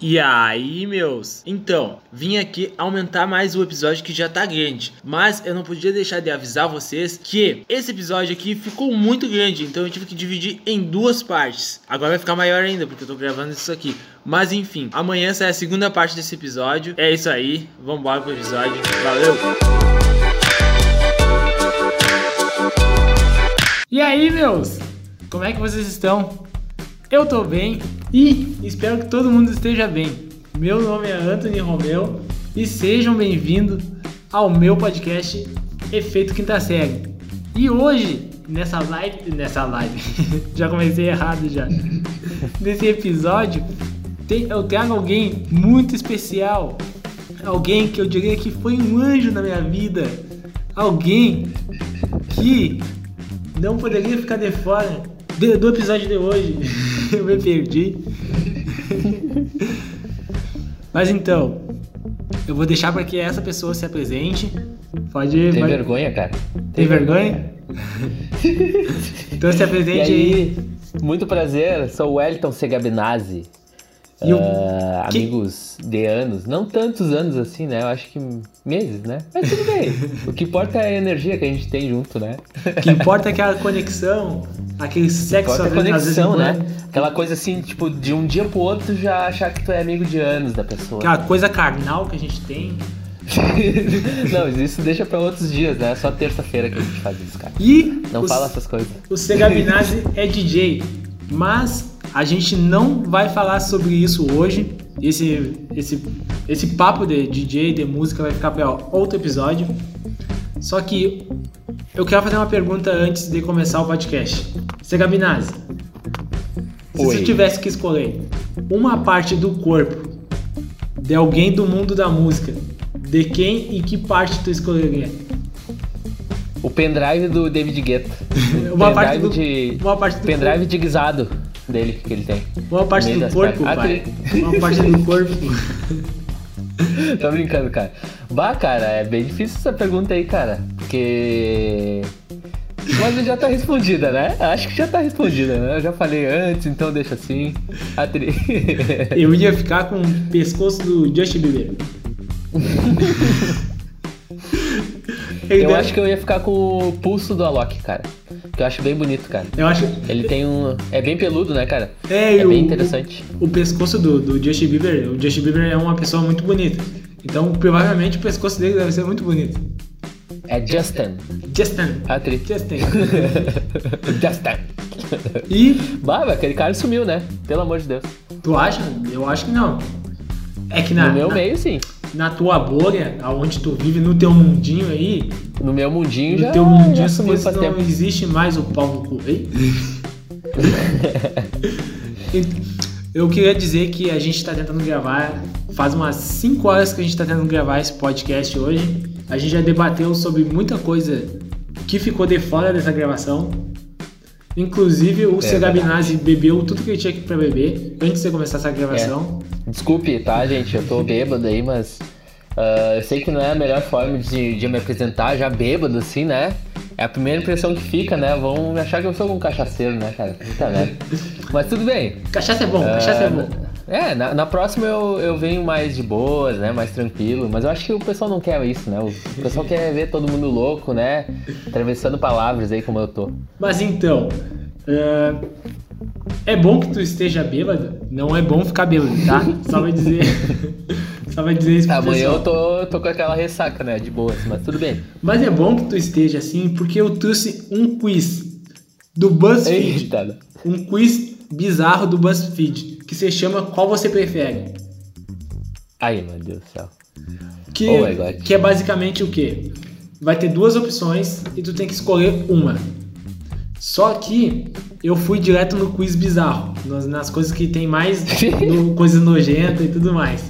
E aí, meus? Então, vim aqui aumentar mais o episódio que já tá grande. Mas eu não podia deixar de avisar vocês que esse episódio aqui ficou muito grande, então eu tive que dividir em duas partes. Agora vai ficar maior ainda, porque eu tô gravando isso aqui. Mas enfim, amanhã sai a segunda parte desse episódio. É isso aí, vambora pro episódio. Valeu! E aí, meus? Como é que vocês estão? Eu tô bem e espero que todo mundo esteja bem. Meu nome é Anthony Romeu e sejam bem-vindos ao meu podcast Efeito Quinta Série. E hoje, nessa live, nessa live, já comecei errado já. Nesse episódio, tem, eu trago alguém muito especial, alguém que eu diria que foi um anjo na minha vida, alguém que não poderia ficar de fora do episódio de hoje. eu me perdi. Mas então, eu vou deixar para que essa pessoa se apresente. Pode. Tem pode... vergonha, cara? Tem, Tem vergonha? então se apresente aí, aí. Muito prazer, sou o Wellington Segabinazzi. Uh, que... Amigos de anos, não tantos anos assim, né? Eu acho que meses, né? Mas tudo bem. o que importa é a energia que a gente tem junto, né? O que importa é aquela conexão, aquele sexo às conexão, né? Aquela coisa assim, tipo, de um dia pro outro já achar que tu é amigo de anos da pessoa. Aquela coisa carnal que a gente tem. não, isso deixa pra outros dias, né? É só terça-feira que a gente faz isso, cara. E não fala essas coisas. O Segabinazzi é DJ, mas a gente não vai falar sobre isso hoje. Esse, esse, esse papo de DJ, de música, vai ficar para outro episódio. Só que eu quero fazer uma pergunta antes de começar o podcast. Segabinazzi, se Oi. você tivesse que escolher uma parte do corpo de alguém do mundo da música, de quem e que parte tu escolheria? O pendrive do David Guetta. uma, parte do, de, uma parte do pendrive corpo. de guisado dele que ele tem. Uma parte do corpo, pai. Uma parte do corpo. Tô brincando, cara. Bah, cara, é bem difícil essa pergunta aí, cara. Porque. Mas já tá respondida, né? Acho que já tá respondida, né? Eu já falei antes, então deixa assim. Atri... Eu ia ficar com o pescoço do Justin Bieber. eu acho que eu ia ficar com o pulso do Alok, cara. Que eu acho bem bonito, cara. Eu acho. Ele tem um. É bem peludo, né, cara? É, é bem interessante. O, o pescoço do, do Justin Bieber, o Justin Bieber é uma pessoa muito bonita. Então, provavelmente o pescoço dele deve ser muito bonito. É Justin. Justin. Atriz. Justin. Justin. E. Bah, aquele cara sumiu, né? Pelo amor de Deus. Tu acha? Eu acho que não. É que na. No meu na... meio, sim na tua bolha, aonde tu vive, no teu mundinho aí. No meu mundinho no já. No teu mundinho já faz não tempo. existe mais o Paulo Correia. Eu queria dizer que a gente está tentando gravar, faz umas 5 horas que a gente está tentando gravar esse podcast hoje. A gente já debateu sobre muita coisa que ficou de fora dessa gravação. Inclusive, o é, Segabinazzi bebeu tudo que ele tinha para beber antes de começar essa gravação. É. Desculpe, tá, gente? Eu tô bêbado aí, mas uh, eu sei que não é a melhor forma de, de me apresentar já bêbado, assim, né? É a primeira impressão que fica, né? Vão achar que eu sou um cachaceiro, né, cara? Puta merda. Mas tudo bem. Cachaça é bom, uh, cachaça é bom. É, na, na, próxima eu, eu venho mais de boas, né? Mais tranquilo. Mas eu acho que o pessoal não quer isso, né? O pessoal quer ver todo mundo louco, né? Atravessando palavras aí como eu tô. Mas então. Uh, é bom que tu esteja bêbado. Não é bom ficar bêbado, tá? Só vai dizer. Só vai dizer isso pro Amanhã pessoal. eu tô, tô com aquela ressaca, né? De boas, mas tudo bem. Mas é bom que tu esteja assim, porque eu trouxe um quiz do BuzzFeed. Eita. Um quiz bizarro do BuzzFeed que se chama Qual Você Prefere? Ai, meu Deus do céu. Que, oh que é basicamente o quê? Vai ter duas opções e tu tem que escolher uma. Só que eu fui direto no quiz bizarro, nas, nas coisas que tem mais no, coisas nojentas e tudo mais.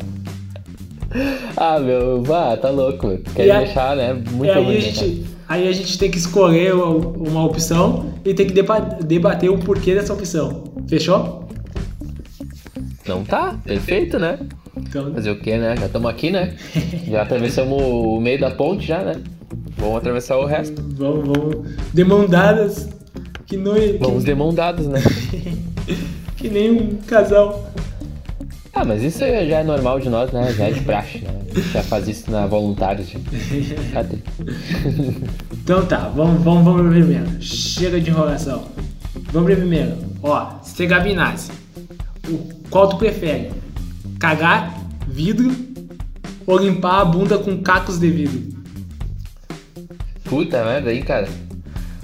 Ah, meu, vá, tá louco. Quer deixar, né? Muito e aí, a gente, aí a gente tem que escolher uma opção e tem que debater o porquê dessa opção. Fechou? Então tá, perfeito, né? Então... Fazer o quê, né? Já estamos aqui, né? Já atravessamos o meio da ponte já, né? Vamos atravessar o resto. Vamos, vamos. Demandadas. Que não é, Vamos que... demandadas, né? que nem um casal. Ah, mas isso já é normal de nós, né? Já é de praxe, né? Já faz isso na voluntária. Já. Cadê? Então tá, vamos, vamos, vamos pro primeiro. Chega de enrolação. Vamos pro primeiro. Ó, se gabinasse, o, qual tu prefere? Cagar vidro ou limpar a bunda com cacos de vidro? Puta merda aí, cara.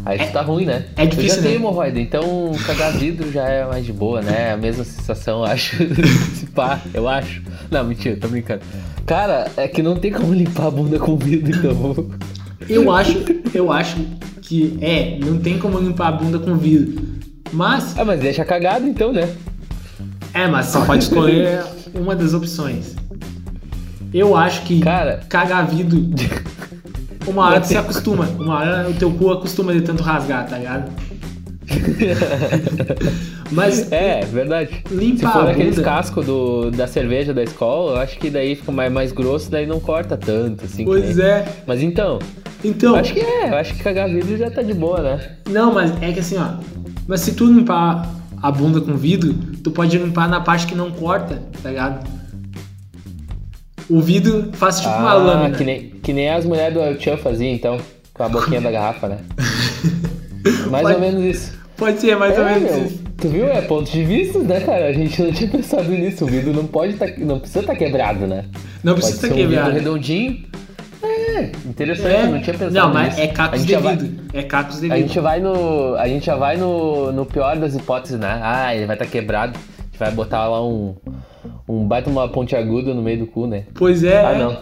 Aí isso tá ruim, né? é difícil, Eu já tenho né? hemorroida, então cagar vidro já é mais de boa, né? A mesma sensação, eu acho. Se pá, eu acho. Não, mentira, tô brincando. Cara, é que não tem como limpar a bunda com vidro, então. Eu acho, eu acho que é, não tem como limpar a bunda com vidro. Mas, Ah, mas deixa cagado então, né? É, mas você pode escolher uma das opções. Eu acho que Cara. cagar vidro, uma hora tu se acostuma. Uma hora o teu cu acostuma de tanto rasgar, tá ligado? Mas É, verdade. Limpar Se for aqueles cascos do, da cerveja da escola, eu acho que daí fica mais, mais grosso, daí não corta tanto, assim. Pois nem- é. Mas então, Então, acho que é, eu acho que cagar vidro já tá de boa, né? não, mas é que assim, ó. Mas se tu limpar a bunda com vidro, tu pode limpar na parte que não corta, tá ligado? O vidro faz tipo uma lâmina. Ah, que nem, que nem as mulheres do El Chan faziam, então, com a boquinha da garrafa, né? Mais Pode- ou menos isso. Pode ser mais ou É, menos meu, isso. tu viu? É ponto de vista, né, cara? A gente não tinha pensado nisso. O vidro não pode tá, não precisa estar quebrado, né? Não precisa estar um vidro quebrado. redondinho. É, interessante, É. não tinha pensado Não, mas nisso. é cacos gente de já vai-. É cacos de A gente vai no. A gente já vai no, no pior das hipóteses, né? Ah, ele vai estar quebrado. A gente vai botar lá um. Um baita uma ponte aguda no meio do cu, né? Pois é. Ah, é. não.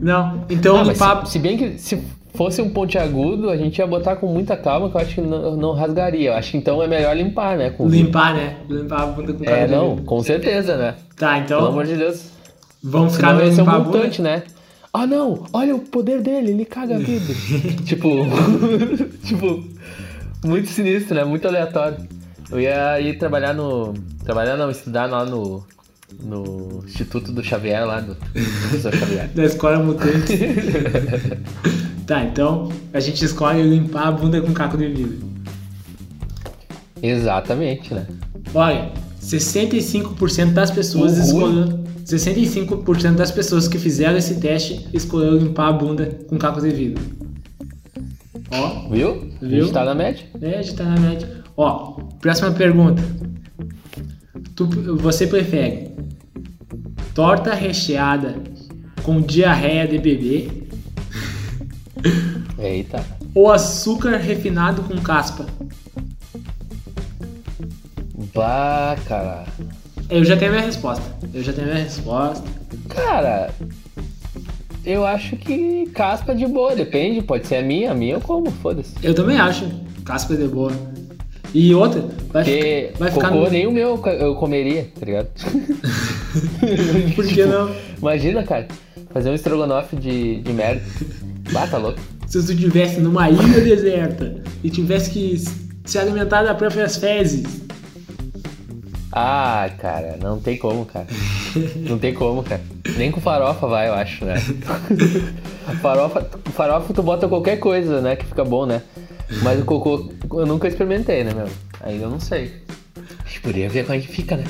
Não. Então Ah, mas limpar. se, se bem que se fosse um ponte agudo, a gente ia botar com muita calma, que eu acho que não, não rasgaria. Eu acho que então é melhor limpar, né? Com Limpar, né? Limpar a bunda com É, cacos de não, com certeza, né? Tá, Pelo então amor de Deus. vamos ficar no ia ser um limpar a bunda. né? Ah não, olha o poder dele, ele caga vidro. tipo, tipo, muito sinistro, né? Muito aleatório. Eu ia ir trabalhar no. Trabalhar não, estudar lá no. No Instituto do Xavier, lá do professor Xavier. Da escola mutante. tá, então a gente escolhe limpar a bunda com caco de vidro. Exatamente, né? Olha, 65% das pessoas Uhul. escolheram. 65% das pessoas que fizeram esse teste escolheram limpar a bunda com caco de vidro. Ó, Viu? A Viu? gente tá na média. é, a gente tá na média. Ó, próxima pergunta. Tu, você prefere torta recheada com diarreia de bebê Eita. ou açúcar refinado com caspa? Bah, cara. Eu já tenho a minha resposta. Eu já tenho a minha resposta. Cara, eu acho que caspa de boa, depende, pode ser a minha, a minha eu como, foda-se. Eu também acho. Caspa de boa. E outra, vai, Porque ficar, vai ficar cocô no... nem o meu eu comeria, tá ligado? Por que não? Imagina, cara, fazer um estrogonofe de, de merda. Bah, tá louco. Se tu estivesse numa ilha deserta e tivesse que se alimentar das próprias fezes. Ah, cara, não tem como, cara. Não tem como, cara. Nem com farofa vai, eu acho, né? farofa, farofa tu bota qualquer coisa, né? Que fica bom, né? Mas o cocô eu nunca experimentei, né, meu? Ainda eu não sei. A gente poderia ver como é que fica, né?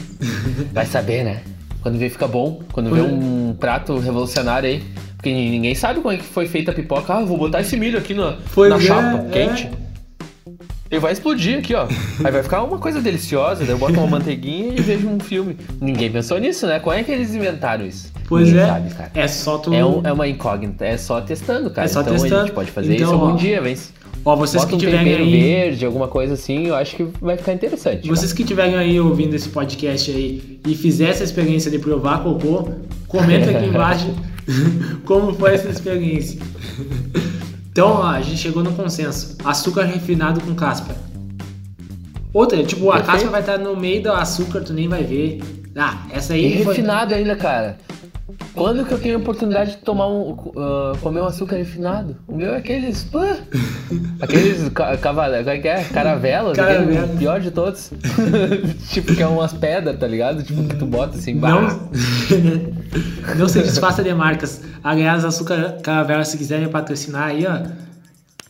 Vai saber, né? Quando vê fica bom, quando vê um prato revolucionário aí. Porque ninguém sabe como é que foi feita a pipoca. Ah, vou botar esse milho aqui na, na é, chapa, é. quente. Ele vai explodir aqui, ó. Aí vai ficar uma coisa deliciosa, daí eu boto uma manteiguinha e vejo um filme. Ninguém pensou nisso, né? Como é que eles inventaram isso? Pois Ninguém é. sabe, cara. É só tu. É, um- é uma incógnita, é só testando, cara. É só então a testando. gente pode fazer Então, isso algum ó, dia, vem. Ó, vocês Bota que um tiverem aí. verde, alguma coisa assim, eu acho que vai ficar interessante. Vocês que estiverem aí ouvindo esse podcast aí e fizer essa experiência de provar cocô, comenta aqui embaixo como foi essa experiência. Então, ó, a gente chegou no consenso. Açúcar refinado com caspa. Outra, tipo, a Perfeito. caspa vai estar no meio do açúcar, tu nem vai ver. Ah, essa E aí foi... refinado ainda, cara. Quando que eu tenho a oportunidade de tomar um. uh, comer um açúcar refinado? O meu é aqueles. pã, aqueles ca como é que é? caravelas, aquele Caravela. o pior de todos. tipo, que é umas pedras, tá ligado? Tipo, que tu bota assim, bah. Não, não se desfaça de marcas. Aliás, Açúcar Caravela, se quiserem patrocinar aí, ó.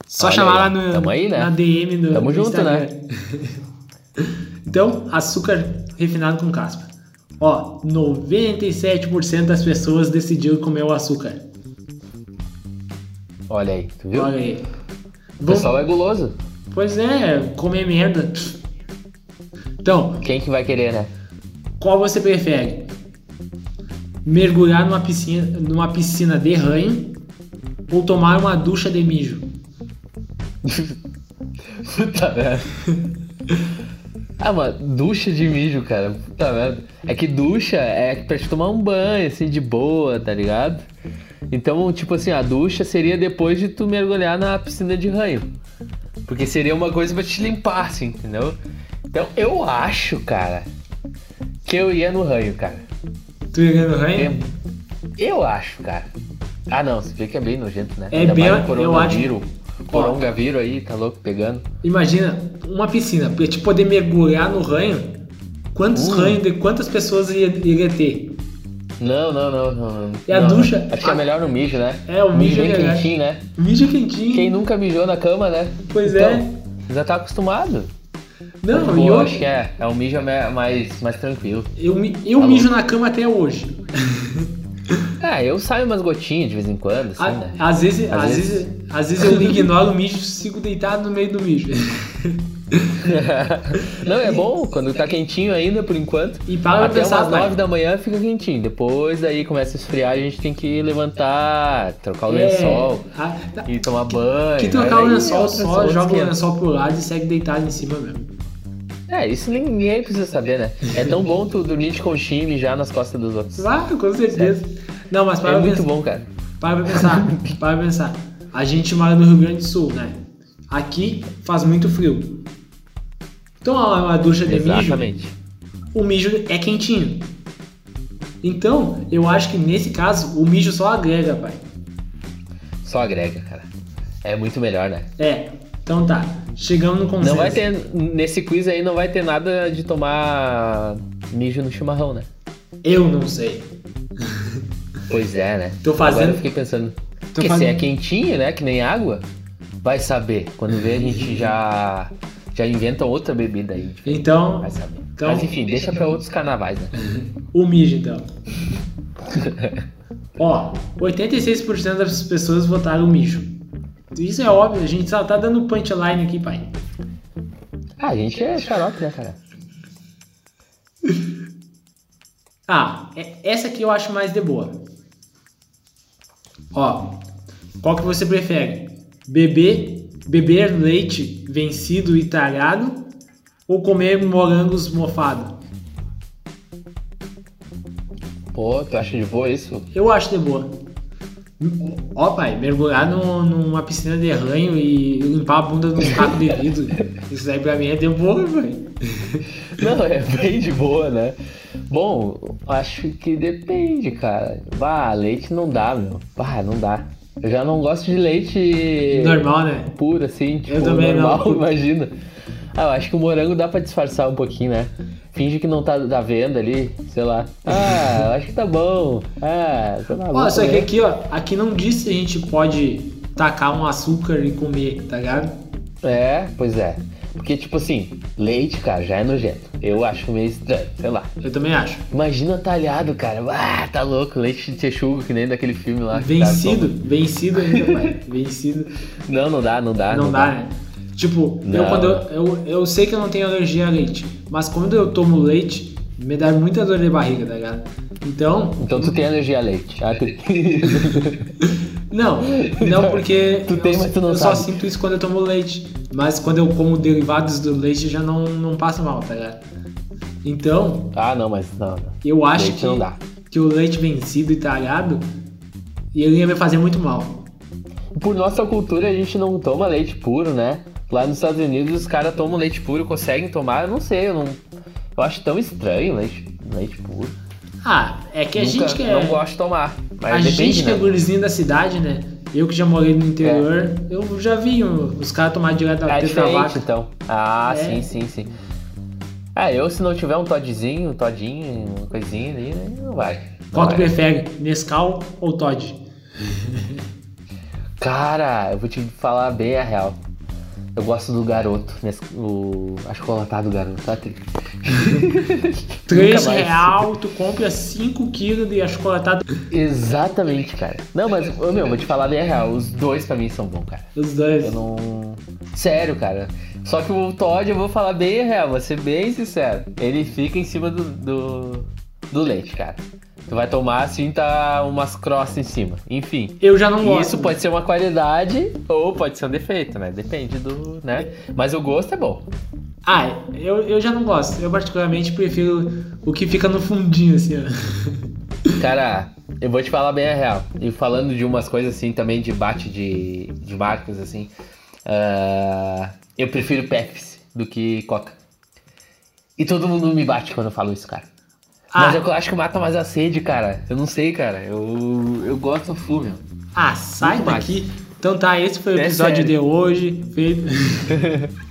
Só Olha chamar aí, lá ó. no, Tamo aí, né? na DM do Tamo do junto, Instagram. né? então, açúcar refinado com caspa. Ó, 97% das pessoas decidiram comer o açúcar. Olha aí, tu viu? Olha aí. O pessoal é guloso. Pois é, comer merda. Então, Quem que vai querer, né? qual você prefere? Mergulhar numa piscina, numa piscina de ranho ou tomar uma ducha de mijo? Puta merda. Ah, mano, ducha de mijo, cara. Puta merda. É que ducha é pra te tomar um banho, assim, de boa, tá ligado? Então, tipo assim, a ducha seria depois de tu mergulhar na piscina de ranho. Porque seria uma coisa pra te limpar, assim, entendeu? Então, eu acho, cara, que eu ia no ranho, cara. Tu iria no ranho? Eu acho, cara. Ah, não, se vê que é bem nojento, né? É Ainda bem- eu acho- coronavírus. Coronavírus aí, tá louco, pegando. Imagina uma piscina, pra te poder mergulhar no ranho. Quantos Uh. ranhos de quantas pessoas ia, iria ter? Não, não, não, não. não. E a Não, ducha? Acho que é melhor no mijo, né? É, o mijo bem é quentinho, né? Mijo quentinho. Quem nunca mijou na cama, né? Pois Então, é. Já tá acostumado. Não, Pô, e eu acho que é. É um mijo mais, mais tranquilo. eu, eu Tá mijo na cama até hoje. É, eu saio umas gotinhas de vez em quando, assim, A- né? Às vezes, Às às vezes- vezes, às vezes eu ignoro o mijo e fico deitado no meio do mijo. Não, é bom quando tá quentinho ainda, por enquanto. E para Até pensar, umas. 9 da manhã fica quentinho. Depois aí começa a esfriar, a gente tem que levantar, trocar o lençol É, a- tá- e tomar banho. que trocar o lençol só, joga o 500. lençol pro lado e segue deitado em cima mesmo. É, isso ninguém precisa saber, né? É tão bom tu dormir de conchinha e mijar nas costas dos outros. Ah, com certeza. Não, mas para É muito pensar, bom, cara. para pra pensar, para pra pensar. A gente mora no Rio Grande do Sul, né? Aqui faz muito frio. Então uma, uma ducha de mijo, Exatamente. o mijo é quentinho. Então, eu acho que nesse caso, o mijo só agrega, pai. Só agrega, cara. É muito melhor, né? É, então tá. Chegamos no consenso. Não vai ter. Nesse quiz aí não vai ter nada de tomar mijo no chimarrão, né? Eu não sei. Pois é, né? Tô fazendo- Agora eu fiquei pensando. Porque fazendo- se é quentinho, né? Que nem água, vai saber. Quando vê, a gente já. Já inventa outra bebida aí. Então, Vai saber. Então- Mas enfim, deixa pra outros carnavais, né? o mijo então. Ó, 86% das pessoas votaram mijo. Isso é óbvio, a gente só tá dando punchline aqui, pai. Ah, a gente é xarope, né, cara? Ah, é- essa aqui eu acho mais de boa. Ó, qual que você prefere? Beber, beber leite vencido e talhado ou comer morangos mofado? Pô, tu acha de boa isso? Eu acho de boa. Ó, pai, mergulhar no- numa piscina de ranho e limpar a bunda num caco de vidro. Isso aí pra mim é de boa, pai. Não, é bem de boa, né? Bom, acho que depende, cara. Bah, leite não dá, meu. Bah, não dá. Eu já não gosto de leite Normal, né? puro, assim, tipo, também não. normal, imagina. Ah, eu acho que o morango dá pra disfarçar um pouquinho, né? Finge que não tá da venda ali, sei lá. Ah, eu acho que tá bom. Ah, sei lá. Ó, só que comer. aqui, ó, aqui não diz se a gente pode tacar um açúcar e comer, tá ligado? É, pois é. Porque, tipo assim, leite, cara, já é nojento. Eu acho meio estranho, sei lá. Eu também acho. Imagina talhado, cara. Ah, tá louco. Leite de texugo, que nem daquele filme lá. cara Vencido, vencido ainda, pai. Vencido. Não, não dá, não dá. não dá, né? Tipo, eu, quando eu, eu, eu sei que eu não tenho alergia a leite, mas quando eu tomo leite, me dá muita dor de barriga, tá ligado? Então, Então tu tem alergia a leite. Ah, tu... não, não porque Tu tem, eu, mas tu não eu só sabe. sinto isso quando eu tomo leite, mas quando eu como derivados do leite já não, não passa mal, tá ligado? Então, ah, não, mas não. não. eu acho Leite que, não dá. que o leite vencido e talhado, ele ia me fazer muito mal. Por nossa cultura, a gente não toma leite puro, né? Lá nos Estados Unidos, os caras tomam leite puro, conseguem tomar. Eu não sei, eu não. Eu acho tão estranho leite, leite puro. Ah, é que a Nunca, gente que é... não gosto de tomar. Mas a depende, gente que é né? gurizinho da cidade, né? Eu que já morei no interior, eu já vi os caras tomar direto da É da vaca. então. Ah, É. sim, sim, sim. Ah, eu se não tiver um todzinho, um todinho, uma coisinha ali, né, não vai. Não Qual tu prefere, Nescau ou Todd? Cara, eu vou te falar bem a real. Eu gosto do garoto, nesse- o achocolatado garoto. Tá? tri- 3 mais. real, tu compra 5 quilos de achocolatado. Exatamente, cara. Não, mas, ô, meu, vou te falar bem a real. Os dois pra mim são bons, cara. Os dois. Eu não. Sério, cara. Só que o Todd, eu vou falar bem a real, vou ser bem sincero. Ele fica em cima do, do, do leite, cara. Tu vai tomar assim, tá umas crostas em cima. Enfim. Eu já não gosto. Isso pode ser uma qualidade ou pode ser um defeito, né? Depende do. né? Mas o gosto é bom. Ah, eu, eu já não gosto. Eu particularmente prefiro o que fica no fundinho, assim, ó. Cara, eu vou te falar bem a real. E falando de umas coisas assim também de bate de, de marcas, assim. ah, eu prefiro Pepsi do que Coca. E todo mundo me bate quando eu falo isso, cara. Ah. Mas eu acho que mata mais a sede, cara. Eu não sei, cara. Eu, eu gosto do full, meu. Ah, sai Muito mais. daqui. Então tá, esse foi o É episódio sério. de hoje. Feito.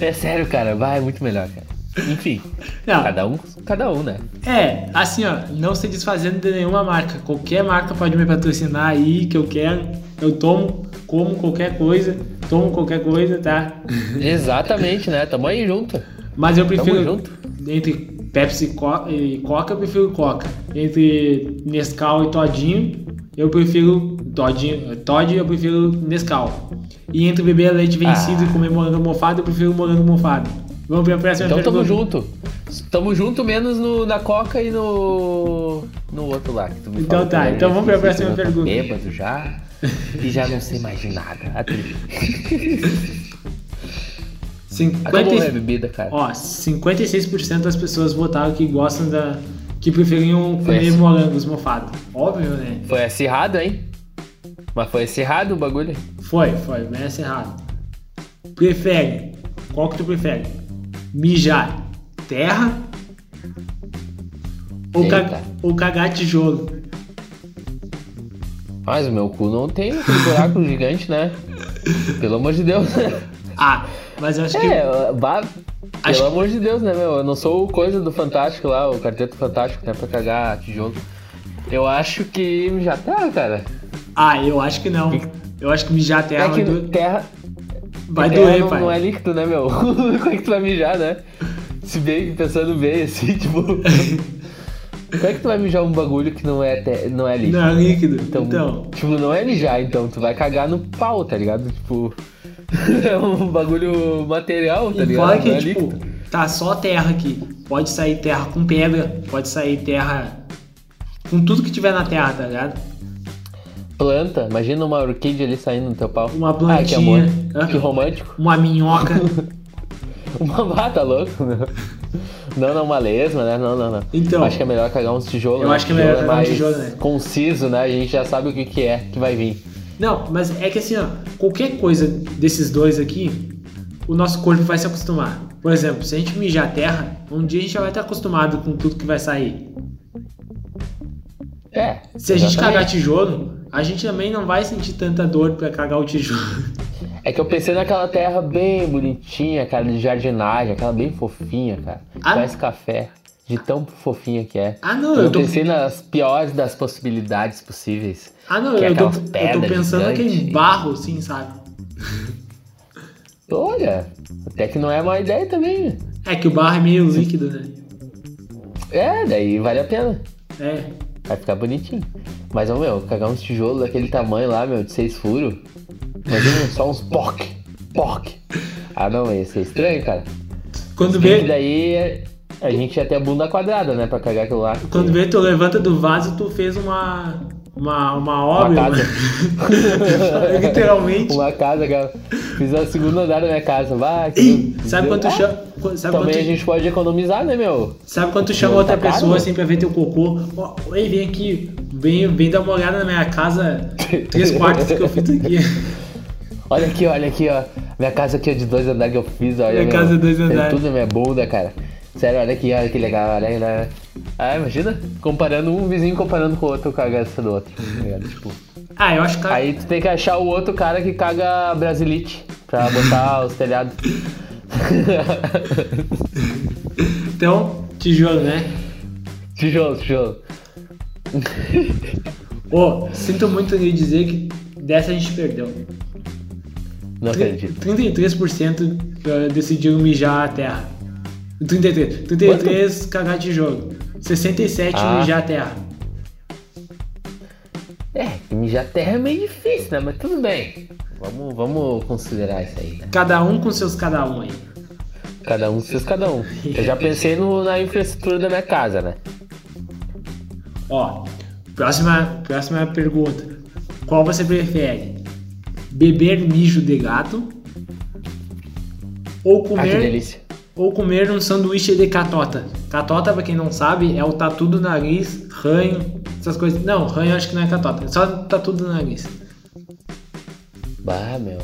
é sério, cara. Vai, é muito melhor, cara. Enfim, Não, cada um, cada um, né? é, assim, ó, não se desfazendo de nenhuma marca. Qualquer marca pode me patrocinar aí que eu quero. Eu tomo, como qualquer coisa, tomo qualquer coisa, tá? Exatamente, né? Tamo aí junto. Mas eu Tamo prefiro. Entre Pepsi e Co- e Coca, eu prefiro Coca. Entre Nescau e Todinho, eu prefiro Todinho. Todd, eu prefiro Nescau. E entre beber leite vencido Ah. e comer morango mofado, eu prefiro morango mofado. Vamos pra próxima Então tamo pergunta. junto. Tamo junto menos no, na Coca e no. no outro lá. Que tu me Então tá, então vamos pra próxima pergunta. Bêbado já. E já não sei mais de nada. Atributo. 50 Acabou a bebida, cara. Ó, 56% das pessoas votaram que gostam da. que preferiam comer assim. morangos mofados. Óbvio, né? Foi acirrado, hein? Mas foi acirrado o bagulho. Foi, foi, bem errado. Prefere. Qual que tu prefere? Mijar terra ou, ca- ou cagar tijolo? Mas o meu cu não tem aquele buraco gigante, né? Pelo amor de Deus. Ah, mas eu acho que. É, vá. Acho Pelo amor de Deus, né, meu? Eu não sou o coisa do Fantástico lá, o Quarteto Fantástico, né, pra cagar tijolo. Eu acho que já tá, cara. Ah, eu acho que não. Eu acho que mijar terra É que doer, terra, vai terra doer, não, pai. não é líquido, né, meu? Como é que tu vai mijar, né? Se bem, pensando bem, assim, tipo... Como é que tu vai mijar um bagulho que não é, te- não é líquido? Não é líquido. Então, Então, tipo, não é mijar, então. Tu vai cagar no pau, tá ligado? Tipo... é um bagulho material, tá e ligado? fora que, é tipo, líquido. tá só terra aqui. Pode sair terra com pedra, pode sair terra com tudo que tiver na terra, tá ligado? Planta, imagina uma orquídea ali saindo no teu pau. Uma Ah, que plantinha. amor. Aham. Que romântico. Uma minhoca. Uma bata louco, não. Não, não, uma lesma, né? Não, não, não. Então. acho que é melhor cagar uns tijolos. Eu né? acho que é melhor cagar um tijolo, né? Conciso, né? A gente já sabe o que, que é que vai vir. Não, mas é que assim, ó, qualquer coisa desses dois aqui, o nosso corpo vai se acostumar. Por exemplo, se a gente mijar terra, um dia a gente já vai estar acostumado com tudo que vai sair. É. Se a gente cagar tijolo, a gente também não vai sentir tanta dor pra cagar o tijolo. É que eu pensei naquela terra bem bonitinha, cara, de jardinagem, aquela bem fofinha, cara. Ah. Parece café. De tão fofinha que é. Ah, não, eu eu tô- pensei nas piores das possibilidades possíveis. Ah, não, é eu, tô, aquelas eu tô pensando naquele barro, assim, sabe? Olha, até que não é má ideia também? É que o barro é meio líquido, né? É, daí vale a pena. É. Vai ficar bonitinho. Mas, ô, meu, cagar uns tijolos daquele tamanho lá, meu, de seis furos. Imagina só uns poc, poc. Ah, não, ia ser estranho, cara. Quando vê, daí a gente ia ter a bunda quadrada, né, pra cagar aquilo lá. quando vê, tu levanta do vaso, tu fez uma. Uma, uma Uma obra. casa. Literalmente. Uma casa, cara. Fiz a segunda andar da minha casa. Vai, que sabe tu Ah, chama. Sabe Também a tu, gente pode economizar, né, meu? sabe quando tu chama outra tá caro, pessoa né? assim pra ver teu cocô? Oi, vem aqui. Vem, vem dar uma olhada na minha casa. Três quartos que eu fiz aqui. Olha aqui, olha aqui, ó. Minha casa aqui é de dois andares que eu fiz, olha. Minha meu. casa é dois Tem andares. tudo na minha bunda, cara. Sério, olha aqui, olha que legal, olha aí, né? Ah, imagina, comparando um vizinho comparando com o outro, caga essa do outro. tá? Tipo, Ah, eu acho que. aí tu tem que achar o outro cara que caga brasilite pra botar os telhados. Então, tijolo, né? tijolo, tijolo. Ô, sinto muito lhe dizer que dessa a gente perdeu. Não acredito. 33% uh, decidiram mijar a terra. 33. 33 cagar de jogo. 67 Ah. mijar terra. É, mijar terra é meio difícil, né? Mas tudo bem. Vamos, vamos considerar isso aí, né? Cada um com seus cada um aí. Cada um seus cada um. Eu já pensei no- na infraestrutura da minha casa, né? Ó, próxima, próxima pergunta. Qual você prefere? Beber mijo de gato? Ou Ah, que comer, delícia. Ou comer um sanduíche de catota? Catota, pra quem não sabe, é o tatu do nariz, ranho, essas coisas. Não, ranho acho que não é catota, é só tatu do nariz. Bah, meu.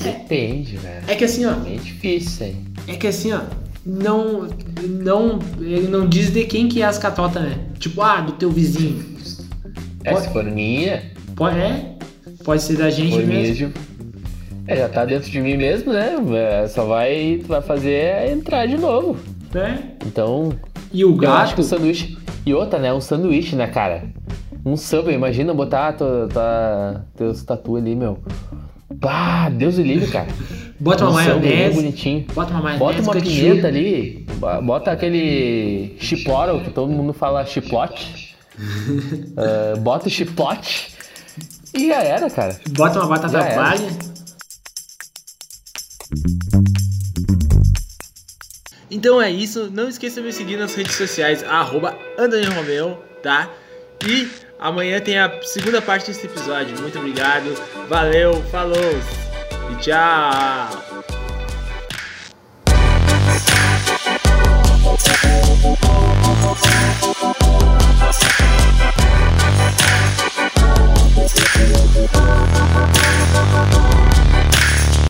Depende, velho. É que assim, ó, É difícil aí. é que assim, ó, não, não, ele não diz de quem que é as catotas, né? Tipo, ah, do teu vizinho. É, Pode- se for minha, Pode, é, pode ser da gente mesmo. de... é, já tá dentro de mim mesmo, né? É, Só vai, vai fazer é entrar de novo. né? Então, E o eu acho que gato, o sanduíche. E outra, né? Um sanduíche, né, cara? Um samba, imagina botar tua, tua, teus tatu ali, meu. Bah, Deus o livre, cara. bota uma um maionese, bonitinho. bota uma maionese, Bota uma pimenta ali, bo- bota aquele chipotle, que todo mundo fala chipote. Ah, bota o chipote e já era, cara. Bota uma batata palha. Então é isso. Não esqueça de me seguir nas redes sociais, arroba Romeu, tá? E amanhã tem a segunda parte desse episódio. Muito obrigado. Valeu, falou e tchau!